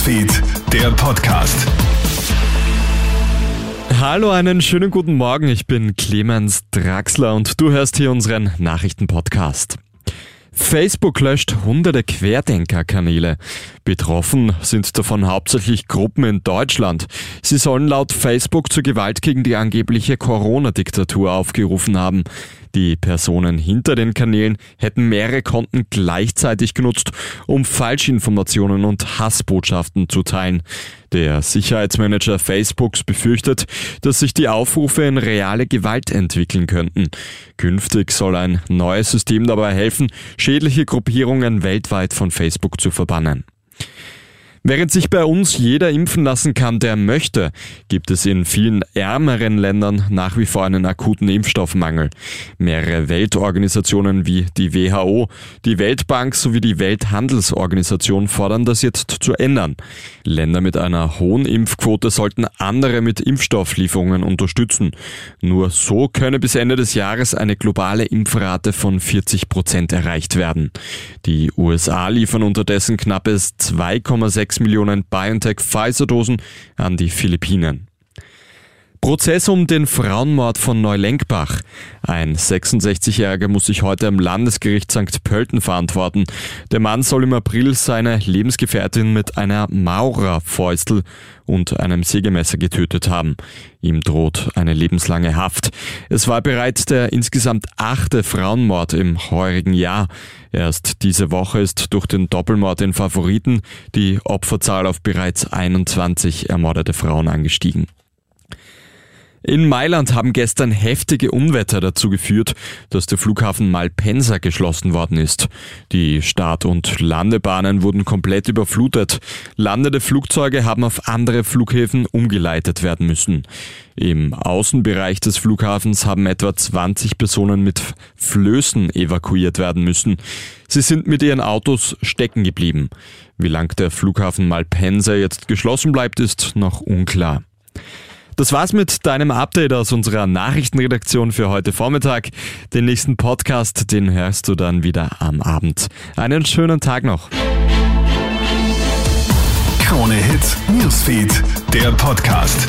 Newsfeed, der Podcast. Hallo, einen schönen guten Morgen. Ich bin Clemens Draxler und du hörst hier unseren Nachrichtenpodcast. Facebook löscht hunderte Querdenker-Kanäle. Betroffen sind davon hauptsächlich Gruppen in Deutschland. Sie sollen laut Facebook zur Gewalt gegen die angebliche Corona-Diktatur aufgerufen haben. Die Personen hinter den Kanälen hätten mehrere Konten gleichzeitig genutzt, um Falschinformationen und Hassbotschaften zu teilen. Der Sicherheitsmanager Facebooks befürchtet, dass sich die Aufrufe in reale Gewalt entwickeln könnten. Künftig soll ein neues System dabei helfen, schädliche Gruppierungen weltweit von Facebook zu verbannen. Während sich bei uns jeder impfen lassen kann, der möchte, gibt es in vielen ärmeren Ländern nach wie vor einen akuten Impfstoffmangel. Mehrere Weltorganisationen wie die WHO, die Weltbank sowie die Welthandelsorganisation fordern das jetzt zu ändern. Länder mit einer hohen Impfquote sollten andere mit Impfstofflieferungen unterstützen. Nur so könne bis Ende des Jahres eine globale Impfrate von 40 Prozent erreicht werden. Die USA liefern unterdessen knappes 2,6 6 Millionen BioNTech-Pfizer-Dosen an die Philippinen. Prozess um den Frauenmord von Neulenkbach. Ein 66-Jähriger muss sich heute am Landesgericht St. Pölten verantworten. Der Mann soll im April seine Lebensgefährtin mit einer Maurerfäustel und einem Sägemesser getötet haben. Ihm droht eine lebenslange Haft. Es war bereits der insgesamt achte Frauenmord im heurigen Jahr. Erst diese Woche ist durch den Doppelmord in Favoriten die Opferzahl auf bereits 21 ermordete Frauen angestiegen. In Mailand haben gestern heftige Unwetter dazu geführt, dass der Flughafen Malpensa geschlossen worden ist. Die Start- und Landebahnen wurden komplett überflutet. Landende Flugzeuge haben auf andere Flughäfen umgeleitet werden müssen. Im Außenbereich des Flughafens haben etwa 20 Personen mit Flößen evakuiert werden müssen. Sie sind mit ihren Autos stecken geblieben. Wie lang der Flughafen Malpensa jetzt geschlossen bleibt, ist noch unklar. Das war's mit deinem Update aus unserer Nachrichtenredaktion für heute Vormittag. Den nächsten Podcast, den hörst du dann wieder am Abend. Einen schönen Tag noch. Krone Hits, Newsfeed, der Podcast.